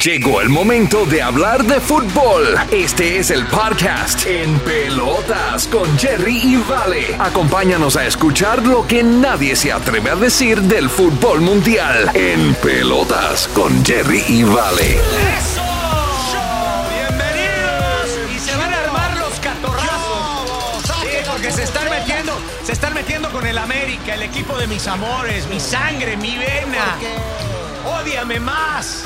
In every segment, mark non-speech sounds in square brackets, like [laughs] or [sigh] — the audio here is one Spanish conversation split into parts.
Llegó el momento de hablar de fútbol. Este es el podcast En Pelotas con Jerry y Vale. Acompáñanos a escuchar lo que nadie se atreve a decir del fútbol mundial. En Pelotas con Jerry y Vale. ¡Eso! ¡Bienvenidos! Y se van a armar los catorrazos. Sí, porque se están metiendo, se están metiendo con el América, el equipo de mis amores, mi sangre, mi vena. ¡Ódiame más!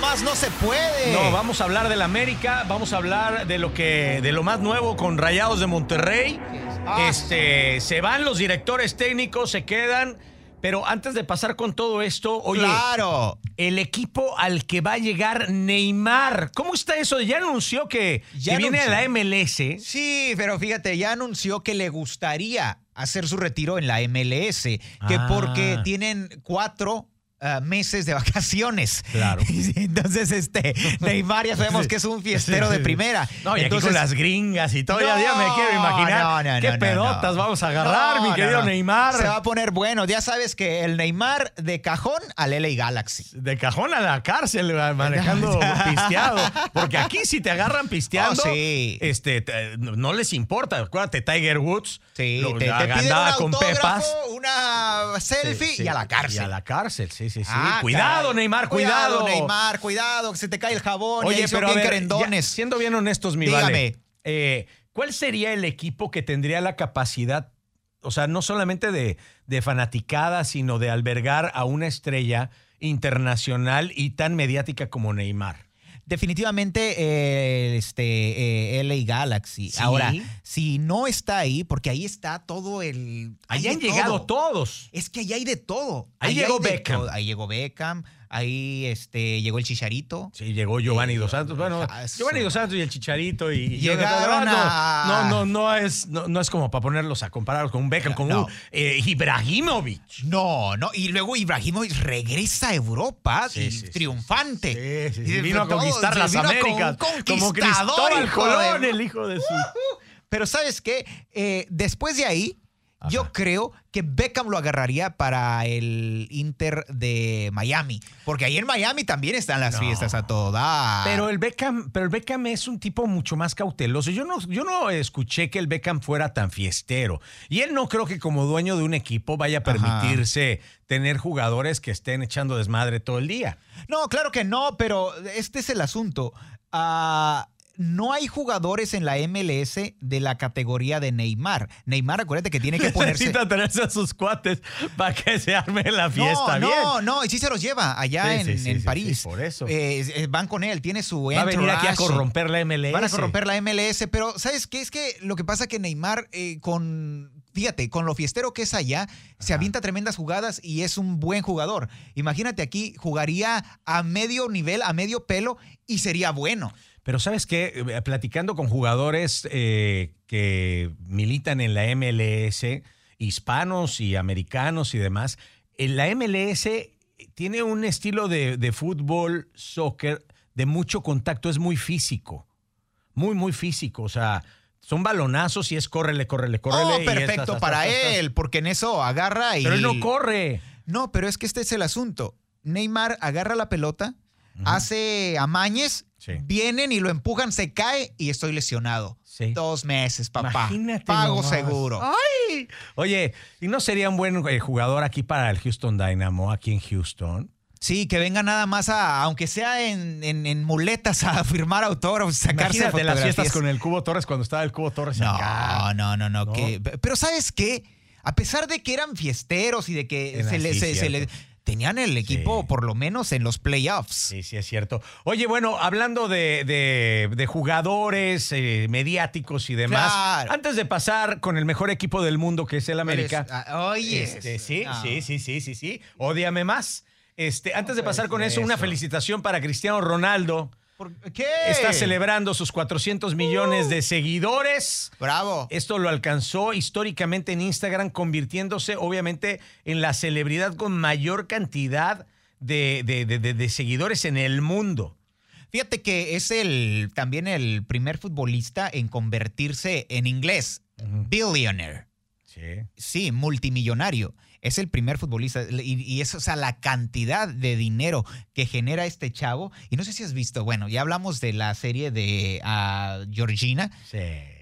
Más no se puede. No, vamos a hablar del América, vamos a hablar de lo que de lo más nuevo con Rayados de Monterrey. Ah. Este, se van los directores técnicos, se quedan, pero antes de pasar con todo esto, oye, Claro. el equipo al que va a llegar Neymar, ¿cómo está eso? Ya anunció que, Ya que viene a la. MLS. Sí, pero fíjate, ya anunció que le gustaría hacer su retiro en la MLS, que Ah. porque tienen cuatro ah, meses de vacaciones. Claro. [laughs] Entonces, este, Neymar ya sabemos que es un fiestero de primera. No, y aquí Entonces, con las gringas y todo, ya, No, ya me quiero imaginar no, no, qué pedotas vamos a agarrar, mi querido. Neymar. Se va a poner bueno. Ya sabes que el Neymar de cajón al LA Galaxy. De cajón a la cárcel manejando [laughs] pisteado. Porque aquí si te agarran pisteando, Oh, sí. este, te- no les importa. Acuérdate, Tiger Woods. Sí, lo- te, te piden un con pepas. una selfie y a la cárcel. Y a la cárcel, sí, sí, sí. Ah, cuidado, caray. Neymar, cuidado. Neymar, cuidado, que se te cae el jabón. Oye, pero a bien ver, ya, siendo bien honestos, mi Dígame. vale, eh, ¿cuál sería el equipo que tendría la capacidad, o sea, no solamente de, de fanaticada, sino de albergar a una estrella internacional y tan mediática como Neymar? Definitivamente eh, este eh, LA Galaxy. Sí. Ahora, si no está ahí, porque ahí está todo el. Ahí han llegado todo. todos. Es que ahí hay de todo. Ahí llegó Beckham. todo. Ahí llegó Beckham. Ahí este, llegó el Chicharito. Sí, llegó Giovanni Eh, Dos Santos. Bueno, ah. Giovanni Dos Santos y el Chicharito y, y Llegaron no, a- no, no, no es, no, no es como para ponerlos a compararlos con un Beckham, con un eh, Ibrahimovic. No, no. Y luego Ibrahimovic regresa a Europa Sí, y sí, triunfante. Sí, sí, sí. Y Vino a todo, conquistar se las Américas. Como conquistador, Cristóbal de- Colón, el hijo de su. Pero ¿sabes qué? Eh, después de ahí, Ajá. yo creo que Beckham lo agarraría para el Inter de Miami. Porque ahí en Miami también están las No. fiestas a todo dar. Pero el Beckham, pero el Beckham es un tipo mucho más cauteloso. Yo no, yo no escuché que el Beckham fuera tan fiestero. Y él no creo que como dueño de un equipo vaya a permitirse tener jugadores que estén echando desmadre todo el día. No, claro que no, pero este es el asunto. Ah, no hay jugadores en la MLS de la categoría de Neymar. Neymar, acuérdate que tiene que [laughs] ponerse... Necesita tenerse a sus cuates para que se arme la fiesta no, bien. no, no, y sí se los lleva allá Sí, en, sí, sí, en sí, París. sí, por eso. Eh, eh, van con él, tiene su Va a venir aquí a corromper la MLS. Van a corromper la MLS, pero ¿sabes qué? Es que lo que pasa que Neymar eh, con... Fíjate, con lo fiestero que es allá, se avienta tremendas jugadas y es un buen jugador. Imagínate aquí, jugaría a medio nivel, a medio pelo y sería bueno. Pero sabes qué, Eh, platicando con jugadores eh, que militan en la MLS, hispanos y americanos y demás, en la MLS tiene un estilo de, de fútbol, soccer, de mucho contacto, es muy físico, muy, muy físico, o sea, son balonazos y es córrele, córrele, córrele. Oh, y perfecto estas, para estas, él, porque en eso agarra y... Pero él no corre. No, pero es que este es el asunto. Neymar agarra la pelota, hace amañes, Sí. vienen y lo empujan, se cae y estoy lesionado. Sí. Dos meses, papá. Imagínate Pago nomás. seguro. ¡Ay! Oye, ¿y no sería un buen eh, jugador aquí para el Houston Dynamo, aquí en Houston? Sí, que venga nada más a, aunque sea en, en- en muletas, a firmar autógrafos, sacarse Imagínate las fiestas con el Cubo Torres cuando estaba el Cubo Torres acá. No, no, no, no. Que- pero ¿sabes qué? A pesar de que eran fiesteros y de que se le, así, se- se le- cierto. Tenían el equipo Sí. por lo menos en los playoffs. Sí, sí, es cierto. Oye, bueno, hablando de, de- de jugadores eh, mediáticos y demás, Claro. antes de pasar con el mejor equipo del mundo que es el América. Ah, Oye, Este, sí, no. sí, sí, sí, sí, sí. Ódiame más. Este, antes de pasar con eso, una felicitación para Cristiano Ronaldo. ¿Por qué? Está celebrando sus 400 millones de seguidores. Bravo. Esto lo alcanzó históricamente en Instagram, convirtiéndose obviamente en la celebridad con mayor cantidad de, de- de- de- de seguidores en el mundo. Fíjate que es el también el primer futbolista en convertirse en inglés. Billionaire. Sí. Sí, multimillonario. es el primer futbolista y, y es, o sea, la cantidad de dinero que genera este chavo. Y no sé si has visto, bueno, ya hablamos de la serie de ah, Georgina. Sí.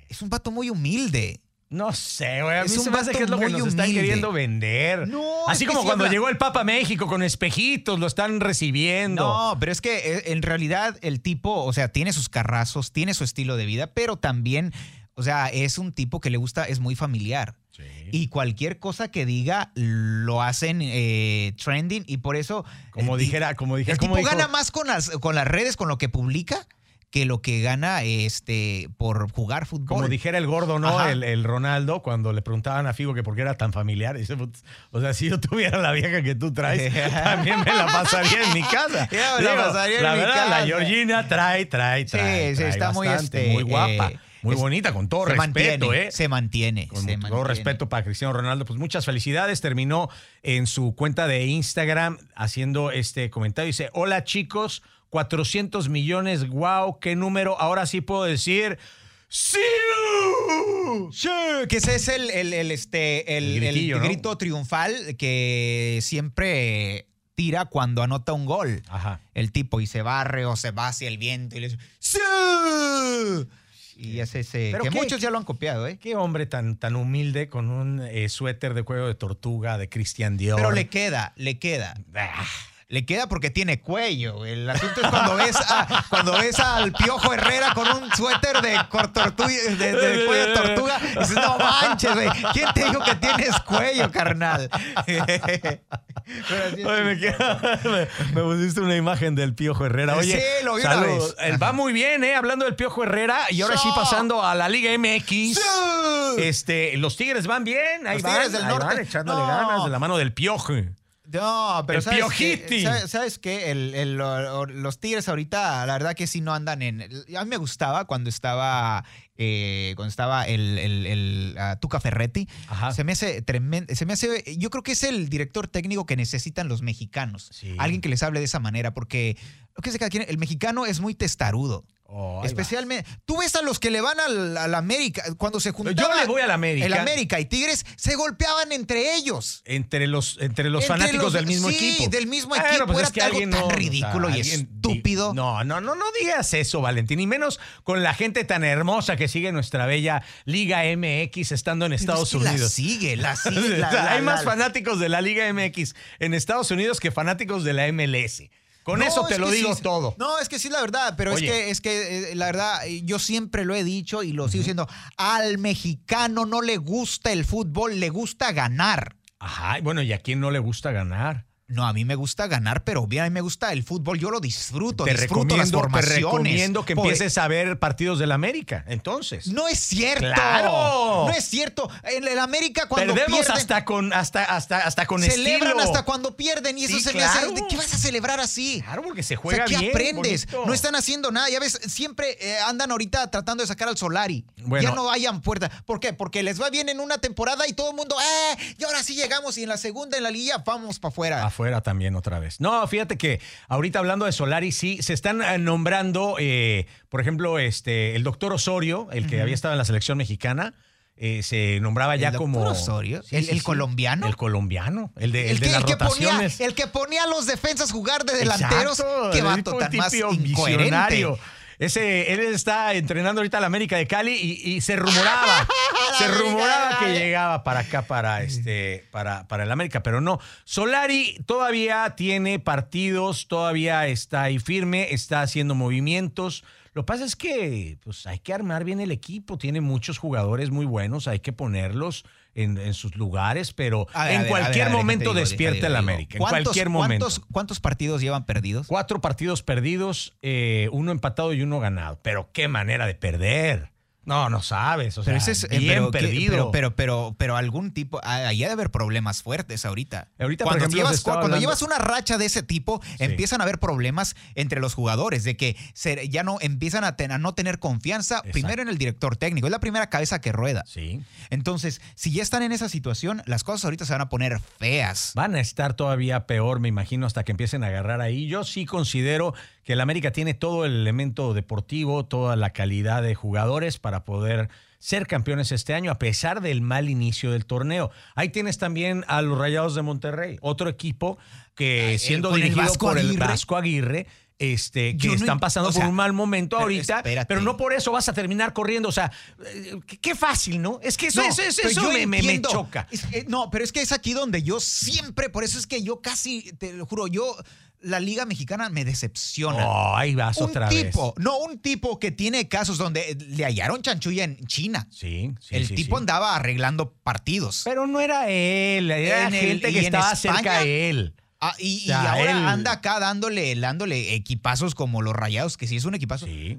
Es un vato muy humilde. No sé, güey. A mí Es un se me hace que es lo que nos están humilde. queriendo vender. No, Así como cuando habla- llegó el Papa a México con espejitos, lo están recibiendo. No, pero es que eh, en realidad el tipo, o sea, tiene sus carrazos, tiene su estilo de vida, pero también, o sea, es un tipo que le gusta, es muy familiar. Sí. Y cualquier cosa que diga lo hacen eh, trending y por eso... como ti- dijera, como dijera, El como tipo dijo- gana más con las, con las redes, con lo que publica, que lo que gana este, por jugar fútbol. Como dijera el gordo, ¿no? El, el Ronaldo, cuando le preguntaban a Figo que por qué era tan familiar. Dice, "Putz, o sea, si yo tuviera la vieja que tú traes, [laughs] también me la pasaría en mi casa. [laughs] Me la pasaría en la mi verdad, casa. La Georgina trae, trae, Sí, trae. sí, trae está muy, este, muy guapa, eh, muy es- bonita, con todo se respeto, mantiene, ¿eh? Se mantiene. Con se todo mantiene. respeto para Cristiano Ronaldo, pues muchas felicidades. Terminó en su cuenta de Instagram haciendo este comentario. Dice, hola chicos, 400 millones, wow, qué número. Ahora sí puedo decir, ¡Sí! Sí, que ese es el, el- el, este, el, grito triunfal que siempre tira cuando anota un gol. Ajá. El tipo y se barre o se va hacia el viento y le dice ¡Sí! Y es ese. ¿Pero que qué? muchos ya lo han copiado, ¿eh? Qué hombre tan, tan humilde con un eh, suéter de cuello de tortuga de Christian Dior. Pero le queda, le queda. Le queda porque tiene cuello. El asunto es cuando ves, a- cuando ves al Piojo Herrera con un suéter de, cuello de tortuga. Y dices, no manches, güey. ¿Quién te dijo que tienes cuello, carnal? [laughs] Pero Oye, me, queda- me- me pusiste una imagen del Piojo Herrera. Oye, Sí, lo vi una vez. Él va muy bien, ¿eh? Hablando del Piojo Herrera. Y ahora sí Sí. pasando a la Liga MX. Este, los Tigres van bien, ahí Los van, Tigres del ahí Norte. van echándole No. ganas de la mano del Piojo. No, pero El ¿sabes Piojiti. qué? ¿Sabes, qué? El- el- lo- los Tigres ahorita, la verdad que sí no andan en... A mí me gustaba cuando estaba, eh, cuando estaba el, el- el, ah, Tuca Ferretti. Ajá. Se me hace tremendo, se me hace... Yo creo que es el director técnico que necesitan los mexicanos. Sí. Alguien que les hable de esa manera, porque... Lo que de cada quien, el mexicano es muy testarudo. Oh, va. Especialmente, tú ves a los que le van al, al América, cuando se juntaban... Yo le voy al América. El América y Tigres se golpeaban entre ellos. Entre los, entre los Entre fanáticos los- del mismo sí, equipo. del mismo equipo. pues Era es que algo tan no, o sea, ridículo y estúpido. No, no, no, no digas eso, Valentín. Y menos con la gente tan hermosa que sigue nuestra bella Liga MX estando en Estados es que La Unidos. sigue, la [laughs] sigue. la- la- hay más fanáticos de la Liga MX en Estados Unidos que fanáticos de la MLS. Con No, eso te es lo digo sí, todo. No, es que sí, la verdad, pero Oye. es que, es que eh, la verdad, yo siempre lo he dicho y lo sigo diciendo, al mexicano no le gusta el fútbol, le gusta ganar. Ajá, bueno, ¿y a quién no le gusta ganar? No, a mí me gusta ganar, pero bien, a mí me gusta el fútbol, yo lo disfruto, Te disfruto las recomiendo, te formaciones. recomiendo que Por- empieces a ver partidos del América. Entonces. No es cierto. ¡Claro! No es cierto. En el América cuando Perdemos pierden, hasta con, hasta, hasta, hasta con celebran estilo. hasta cuando pierden y eso Sí, se me hace. claro. ¿De qué vas a celebrar así? Claro, porque se O sea, juega ¿qué bien. aprendes? bonito. No están haciendo nada. Ya ves, siempre eh, andan ahorita tratando de sacar al Solari. Bueno. Ya no vayan puerta. ¿Por qué? Porque les va bien en una temporada y todo el mundo, ¡eh! Y ahora sí llegamos y en la segunda, en la liga, vamos para afuera. Afuera también otra vez. No, fíjate que ahorita hablando de Solari, sí, se están eh, nombrando, eh, por ejemplo, este, el doctor Osorio, el que había estado en la selección mexicana, eh, se nombraba ya ¿El como. Osorio? ¿El- el colombiano? El colombiano, el de, el El de que, las que ponía, rotaciones. el que ponía a los defensas jugar de delanteros. Vato tipo- tan más incoherente. visionario. Ese, él está entrenando ahorita a la América de Cali y, y se rumoraba, [laughs] se rumoraba que llegaba para acá, para este, para, para el América, pero no. Solari todavía tiene partidos, todavía está ahí firme, está haciendo movimientos. Lo que pasa es que pues, hay que armar bien el equipo, tiene muchos jugadores muy buenos, hay que ponerlos en, en sus lugares, pero ver, en ver, cualquier ver, momento digo, despierta el. América, en ¿Cuántos- cualquier momento. ¿cuántos, ¿Cuántos partidos llevan perdidos? Cuatro partidos perdidos, eh, uno empatado y uno ganado. Pero qué manera de perder. No, no sabes. O sea, Pero ese es eh, bien pero, ¿qué- perdido. Pero, pero, pero, pero algún tipo, ah, ahí ha de haber problemas fuertes ahorita. Ahorita, por cuando ejemplo, llevas, estaba cuando hablando- llevas una racha de ese tipo, empiezan a haber problemas entre los jugadores, de que se- ya no empiezan a, ten- a no tener confianza, Exacto. primero en el director técnico, es la primera cabeza que rueda. Sí. Entonces, si ya están en esa situación, las cosas ahorita se van a poner feas. Van a estar todavía peor, me imagino, hasta que empiecen a agarrar ahí. Yo sí considero que el América tiene todo el elemento deportivo, toda la calidad de jugadores para poder ser campeones este año a pesar del mal inicio del torneo. Ahí tienes también a los Rayados de Monterrey, otro equipo que Ay, siendo el dirigido por el. Vasco Aguirre, este, que Yo no están pasando por sea, un mal momento ahorita, espérate. pero no por eso vas a terminar corriendo. O sea, eh, qué, fácil, ¿no? Es que eso, No, eso, eso- pero eso yo me, me- choca. Es que- no, pero es que es aquí donde yo siempre, por eso es que yo casi, te lo juro, yo, la Liga Mexicana me decepciona. Oh, ahí vas un otra tipo, vez. no un tipo que tiene casos donde le hallaron chanchulla en China. Sí, sí, el sí, tipo sí. andaba arreglando partidos. Pero no era él, era En gente que estaba España, cerca de él. Ah, y, y O sea, ahora él- anda acá dándole, dándole equipazos como los rayados, que si es un equipazo, Sí,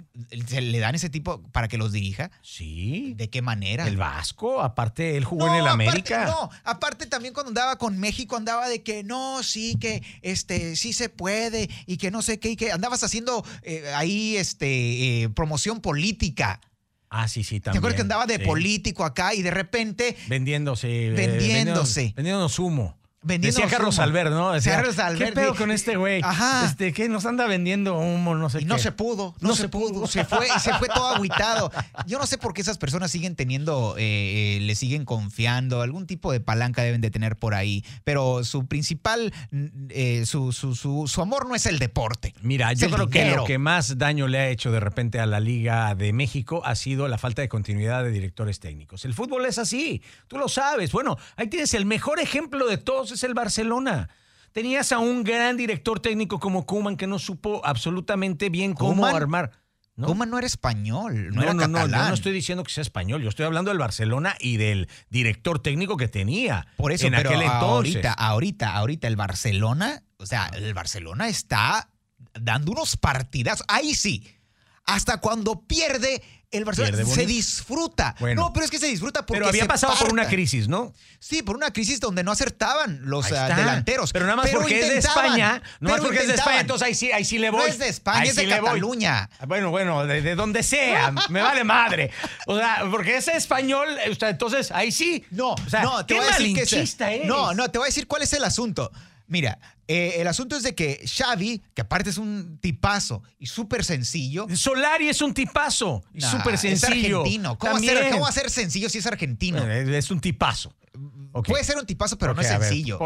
se le dan ese tipo para que los dirija. sí. ¿De qué manera? El Vasco, aparte él jugó No, en el aparte- América. no, aparte también cuando andaba con México andaba de que no, sí, que este, sí se puede y que no sé qué, y que andabas haciendo eh, ahí este, eh, promoción política. Ah, sí, sí, ¿Te también. acuerdas que andaba de sí. político acá y de repente Vendiéndose. eh, Vendiéndose. vendiéndonos- Vendiéndonos humo. Vendiéndonos Decía Carlos humo. Albert, ¿no? Decía, Carlos Albert, ¿Qué pedo con este güey? Ajá. Este, ¿qué? Nos anda vendiendo humo, no sé y qué. no se pudo, no, No se, se pudo, pudo. se fue, se fue todo agüitado. Yo no sé por qué esas personas siguen teniendo, eh, eh, le siguen confiando, algún tipo de palanca deben de tener por ahí, pero su principal, eh, su, su, su, su amor no es el deporte. Mira, yo creo que lo que más daño le ha hecho de repente a la Liga de México ha sido la falta de continuidad de directores técnicos. El fútbol es así, tú lo sabes. Bueno, ahí tienes el mejor ejemplo de todos, es el Barcelona. Tenías a un gran director técnico como Koeman que no supo absolutamente bien cómo ¿Koeman? armar. ¿no? Koeman no era español, no, No, era no, no, catalán. yo no estoy diciendo que sea español, yo estoy hablando del Barcelona y del director técnico que tenía Por eso, en pero aquel entonces. ahorita, ahorita, ahorita el Barcelona, o sea, el Barcelona está dando unos partidazos. Ahí sí, hasta cuando pierde, el Barcelona se disfruta. Bueno. no, pero es que se disfruta porque Pero había se pasado por una crisis, ¿no? Sí, por una crisis donde no acertaban los ah, delanteros. Pero nada más porque es de España. No más porque es de España, entonces ahí sí, ahí sí le voy. No es de España, Ahí es de sí le voy. Cataluña. Bueno, bueno, de, de donde sea, me vale madre. O sea, porque es español, entonces ahí sí. No, o sea, no, te qué voy a decir que malinchista se- eres. No, no, te voy a decir cuál es el asunto. Mira, eh, el asunto es de que Xavi, que aparte es un tipazo y súper sencillo. Solari es un tipazo, y Nah, súper sencillo. Es argentino. ¿Cómo va, a ser, También. cómo va a ser sencillo si es argentino? Eh, Es un tipazo. Ok. Puede ser un tipazo, pero no es ver, sencillo.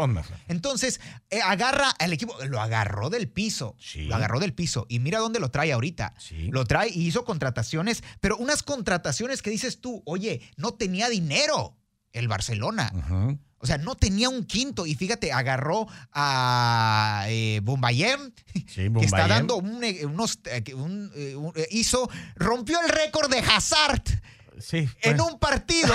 Entonces, eh, agarra al equipo, lo agarró del piso. Sí. Lo agarró del piso. Y mira dónde lo trae ahorita. Sí. Lo trae y hizo contrataciones, pero unas contrataciones que dices tú, oye, no tenía dinero el Barcelona. Ujú. O sea, no tenía un quinto. Y fíjate, agarró a eh, Bombayem, Sí, [laughs] que está dando un, eh, unos. eh, que un, un- eh, hizo. Rompió el récord de Hazard. Sí. En bueno. un partido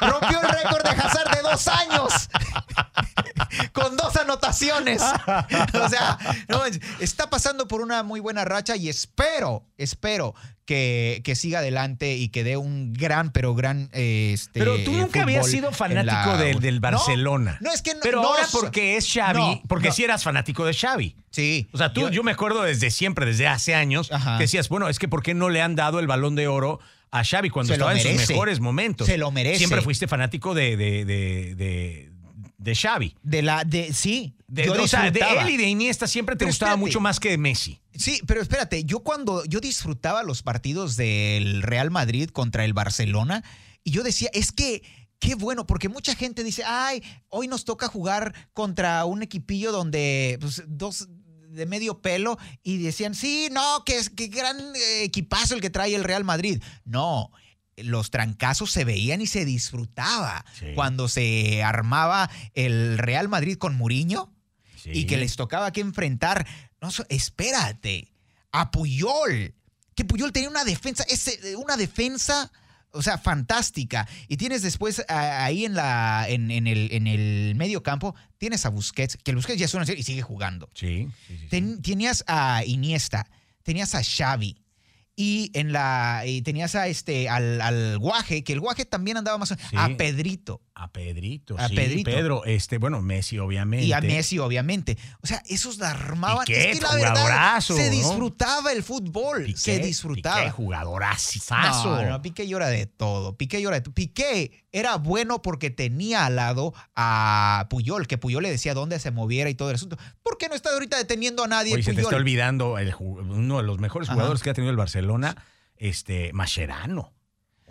rompió el récord de Hazard de dos años. [laughs] Con dos anotaciones. O sea, no, es- está pasando por una muy buena racha y espero, espero que, que siga adelante y que dé un gran, pero gran. eh, Este, Pero tú nunca habías sido fanático la- del, del No, Barcelona. No, es que no. Pero no ahora porque es Xavi, No, porque no. sí eras fanático de Xavi. Sí. O sea, tú, yo, me acuerdo desde siempre, desde hace años, Ajá. que decías, bueno, es que ¿por qué no le han dado el balón de oro a Xavi cuando Se estaba en sus mejores momentos? Se lo merece. Siempre fuiste fanático de, de, de, de, de Xavi. De la. De, sí. De, yo o sea, de él y de Iniesta siempre te Pero gustaba espérate. mucho más que de Messi. Sí, pero espérate, yo cuando yo disfrutaba los partidos del Real Madrid contra el Barcelona y yo decía, es que qué bueno, porque mucha gente dice, ay, hoy nos toca jugar contra un equipillo donde pues, dos de medio pelo y decían, sí, no, que, es- que gran equipazo el que trae el Real Madrid. No. Los trancazos se veían y se disfrutaba Sí. cuando se armaba el Real Madrid con Muriño Sí. y que les tocaba que enfrentar. No, espérate, a Puyol. Que Puyol tenía una defensa, ese, una defensa, o sea, fantástica. Y tienes después a- ahí en, la, en, en el, en el medio campo, tienes a Busquets, que el Busquets ya es una serie y sigue jugando. Sí, sí, sí, sí. Ten- tenías a Iniesta, tenías a Xavi. Y en la y tenías a este al, al Guaje, que el Guaje también andaba más a Pedrito A Pedrito, A sí, Pedrito. Pedro, este, bueno, Messi, obviamente. y a Messi, obviamente. O sea, esos armaban. Piqué, es que la verdad jugadorazo, se ¿no? disfrutaba el fútbol. Piqué, se disfrutaba. Piqué, jugadorazazo. No, no, Piqué llora de todo. Piqué llora de todo. Piqué era bueno porque tenía al lado a Puyol, que Puyol le decía dónde se moviera y todo el asunto. ¿Por qué no está ahorita deteniendo a nadie Oye, se te Puyol? está olvidando el uno de los mejores Ajá. jugadores que ha tenido el Barcelona, este, Mascherano.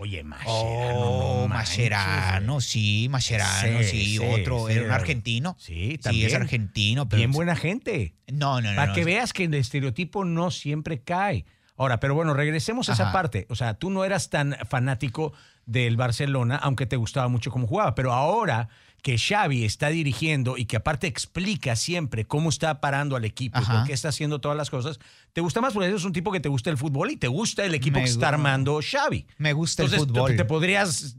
Oye, Mascherano. Oh, no Mascherano, sí, Mascherano, Sí, sí, sí, otro, sí, era un argentino. Sí, Sí, también. es argentino, pero Bien buena gente. No, no, no. Para no, que veas que el estereotipo no siempre cae. Ahora, pero bueno, regresemos a esa parte. O sea, tú no eras tan fanático del Barcelona, aunque te gustaba mucho cómo jugaba, pero ahora que Xavi está dirigiendo y que aparte explica siempre cómo está parando al equipo, y Ajá. por qué está haciendo todas las cosas, te gusta más porque eres un tipo que te gusta el fútbol y te gusta el equipo Me que está armando Xavi. Me gusta Entonces, el fútbol. te podrías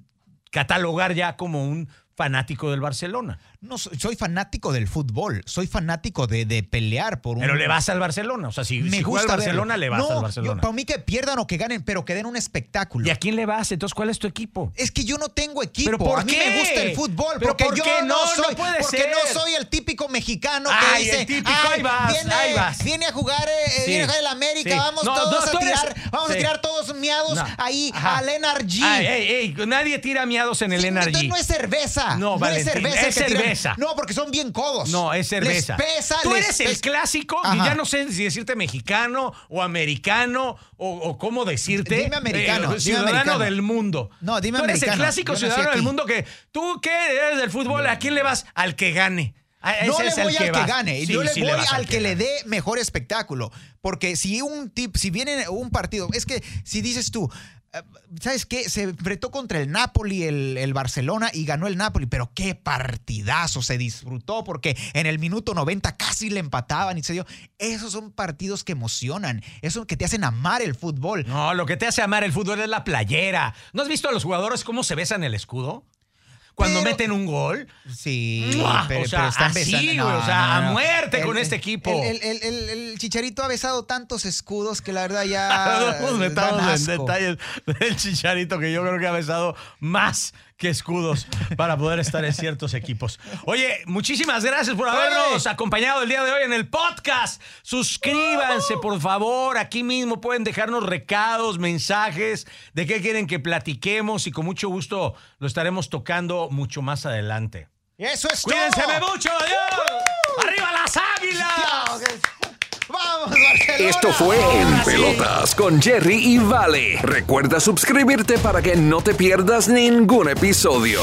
catalogar ya como un fanático del Barcelona. No, soy, soy fanático del fútbol, soy fanático de, de pelear por un... Pero le vas al Barcelona. O sea, si, Me si juega al gusta Barcelona, verlo. le vas No, al yo- Barcelona. para mí que pierdan o que ganen, pero que den un espectáculo. ¿Y a quién le vas? Entonces, ¿cuál es tu equipo? Es que yo no tengo equipo. ¿Pero por a mí qué? me gusta el fútbol. ¿Pero Porque por yo qué? no, No, no soy. puede porque ser. no soy el típico mexicano que Ay, dice. el típico, "Ay, ahí vas, viene, ahí vas". viene a jugar, eh, Sí. viene a jugar el América. Sí. Vamos todos a tú eres- tirar. Vamos sí. a tirar todos miados No. ahí Ajá. al NRG. Ay, ey, ey, nadie tira miados en el Sí, NRG. entonces no es cerveza. No, es Valentín, cerveza. es tiran. cerveza. No, porque son bien codos. No, es cerveza. Les pesa, Tú les eres el clásico, y ya no sé si decirte mexicano o americano o, o cómo decirte. Dime americano, dime ciudadano americano. del mundo. No, dime Tú eres el americano. clásico ciudadano del mundo que tú que eres del fútbol, ¿a quién le vas? Al que gane. A- No le es voy al que gane, Sí, yo le sí voy al que, le dé mejor espectáculo. Porque si un tip, si viene un partido, es que si dices tú, eh, ¿sabes qué? Se enfrentó contra el Napoli, el, el Barcelona y ganó el Napoli, pero qué partidazo, se disfrutó porque en el minuto 90 casi le empataban y se dio. Esos son partidos que emocionan, esos que te hacen amar el fútbol. No, lo que te hace amar el fútbol es la playera. ¿No has visto a los jugadores cómo se besan el escudo? Cuando Pero- meten un gol. Sí, ¡Mua! pero, O sea, pero están así, o sea, a muerte con este equipo. El, el- el- el Chicharito ha besado tantos escudos que la verdad ya. [laughs] No nos metamos en detalles del chicharito que yo creo que ha besado más que escudos para poder estar en ciertos equipos. Oye, muchísimas gracias por habernos acompañado el día de hoy en el podcast. Suscríbanse, por favor. Aquí mismo pueden dejarnos recados, mensajes de qué quieren que platiquemos y con mucho gusto lo estaremos tocando mucho más adelante. Y Eso es Cuídense todo. mucho. Adiós. ¡Arriba las águilas! Vamos, Barcelona. Esto fue En. Pelotas con Jerry y Vale. Recuerda suscribirte para que no te pierdas ningún episodio.